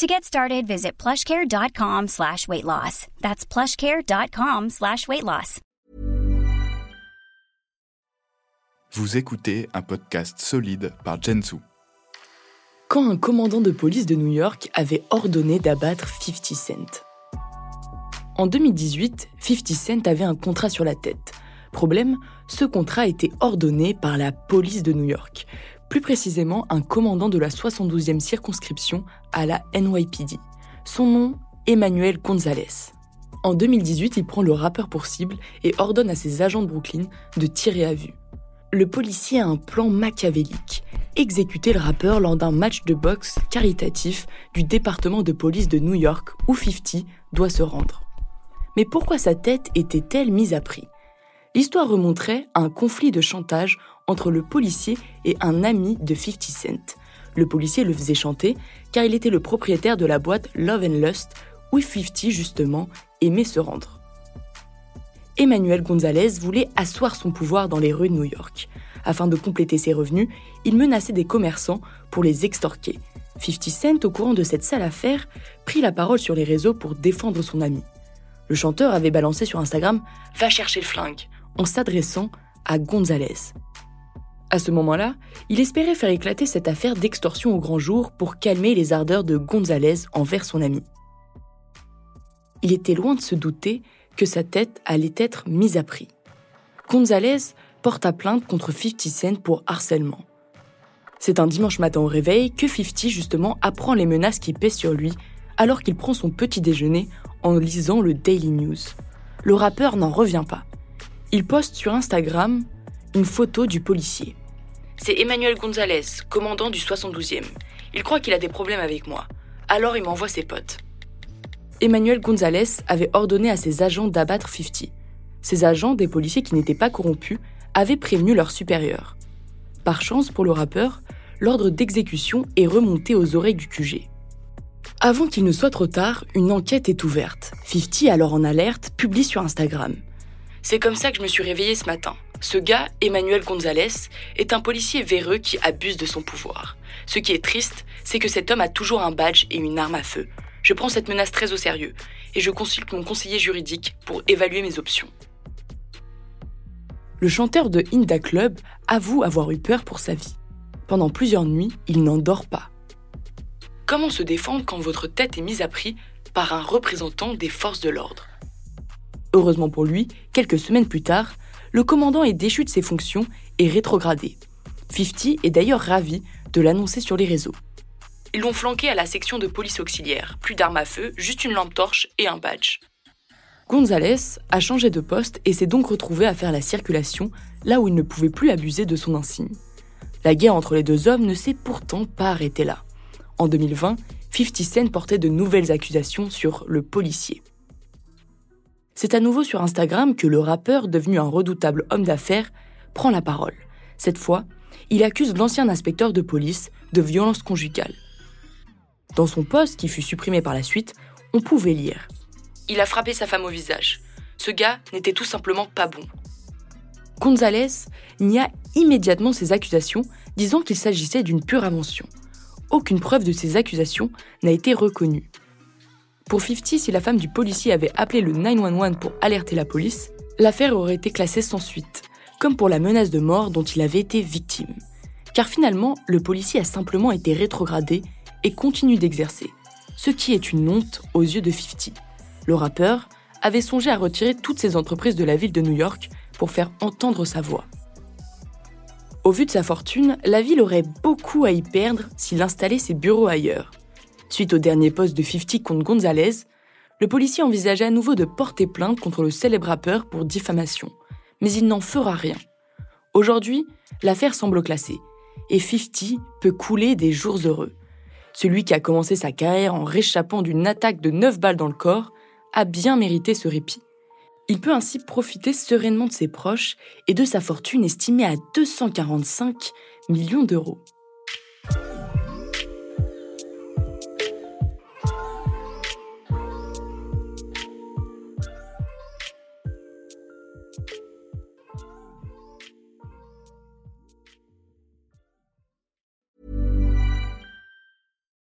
To get started, visit plushcare.com slash weight loss. That's plushcare.com slash weight loss. Vous écoutez un podcast solide par Jensu. Quand un commandant de police de New York avait ordonné d'abattre 50 Cent. En 2018, 50 Cent avait un contrat sur la tête. Problème, ce contrat été ordonné par la police de New York, plus précisément un commandant de la 72e circonscription à la NYPD. Son nom, Emmanuel Gonzalez. En 2018, il prend le rappeur pour cible et ordonne à ses agents de Brooklyn de tirer à vue. Le policier a un plan machiavélique, exécuter le rappeur lors d'un match de boxe caritatif du département de police de New York où 50 doit se rendre. Mais pourquoi sa tête était-elle mise à prix? L'histoire remonterait à un conflit de chantage entre le policier et un ami de 50 Cent. Le policier le faisait chanter car il était le propriétaire de la boîte Love and Lust où 50 justement aimait se rendre. Emmanuel Gonzalez voulait asseoir son pouvoir dans les rues de New York. Afin de compléter ses revenus, il menaçait des commerçants pour les extorquer. 50 Cent, au courant de cette sale affaire, prit la parole sur les réseaux pour défendre son ami. Le chanteur avait balancé sur Instagram Va chercher le flingue en s'adressant à Gonzalez. À ce moment-là, il espérait faire éclater cette affaire d'extorsion au grand jour pour calmer les ardeurs de Gonzalez envers son ami. Il était loin de se douter que sa tête allait être mise à prix. Gonzalez porta plainte contre 50 Cent pour harcèlement. C'est un dimanche matin au réveil que 50 justement apprend les menaces qui pèsent sur lui alors qu'il prend son petit déjeuner en lisant le Daily News. Le rappeur n'en revient pas. Il poste sur Instagram une photo du policier. C'est Emmanuel Gonzalez, commandant du 72e. Il croit qu'il a des problèmes avec moi. Alors il m'envoie ses potes. Emmanuel Gonzalez avait ordonné à ses agents d'abattre 50. Ces agents, des policiers qui n'étaient pas corrompus, avaient prévenu leurs supérieurs. Par chance pour le rappeur, l'ordre d'exécution est remonté aux oreilles du QG. Avant qu'il ne soit trop tard, une enquête est ouverte. 50, alors en alerte, publie sur Instagram. C'est comme ça que je me suis réveillée ce matin. Ce gars, Emmanuel Gonzalez, est un policier véreux qui abuse de son pouvoir. Ce qui est triste, c'est que cet homme a toujours un badge et une arme à feu. Je prends cette menace très au sérieux et je consulte mon conseiller juridique pour évaluer mes options. Le chanteur de Inda Club avoue avoir eu peur pour sa vie. Pendant plusieurs nuits, il n'en dort pas. Comment se défendre quand votre tête est mise à prix par un représentant des forces de l'ordre? Heureusement pour lui, quelques semaines plus tard, le commandant est déchu de ses fonctions et rétrogradé. 50 est d'ailleurs ravi de l'annoncer sur les réseaux. Ils l'ont flanqué à la section de police auxiliaire, plus d'armes à feu, juste une lampe torche et un badge. Gonzalez a changé de poste et s'est donc retrouvé à faire la circulation là où il ne pouvait plus abuser de son insigne. La guerre entre les deux hommes ne s'est pourtant pas arrêtée là. En 2020, 50 Cent portait de nouvelles accusations sur le policier. C'est à nouveau sur Instagram que le rappeur, devenu un redoutable homme d'affaires, prend la parole. Cette fois, il accuse l'ancien inspecteur de police de violence conjugale. Dans son poste, qui fut supprimé par la suite, on pouvait lire Il a frappé sa femme au visage. Ce gars n'était tout simplement pas bon. Gonzalez nia immédiatement ces accusations, disant qu'il s'agissait d'une pure invention aucune preuve de ces accusations n'a été reconnue. Pour 50, si la femme du policier avait appelé le 911 pour alerter la police, l'affaire aurait été classée sans suite, comme pour la menace de mort dont il avait été victime. Car finalement, le policier a simplement été rétrogradé et continue d'exercer, ce qui est une honte aux yeux de 50. Le rappeur avait songé à retirer toutes ses entreprises de la ville de New York pour faire entendre sa voix. Au vu de sa fortune, la ville aurait beaucoup à y perdre s'il installait ses bureaux ailleurs. Suite au dernier poste de 50 contre Gonzalez, le policier envisageait à nouveau de porter plainte contre le célèbre rappeur pour diffamation. Mais il n'en fera rien. Aujourd'hui, l'affaire semble classée, et 50 peut couler des jours heureux. Celui qui a commencé sa carrière en réchappant d'une attaque de 9 balles dans le corps a bien mérité ce répit. Il peut ainsi profiter sereinement de ses proches et de sa fortune estimée à 245 millions d'euros.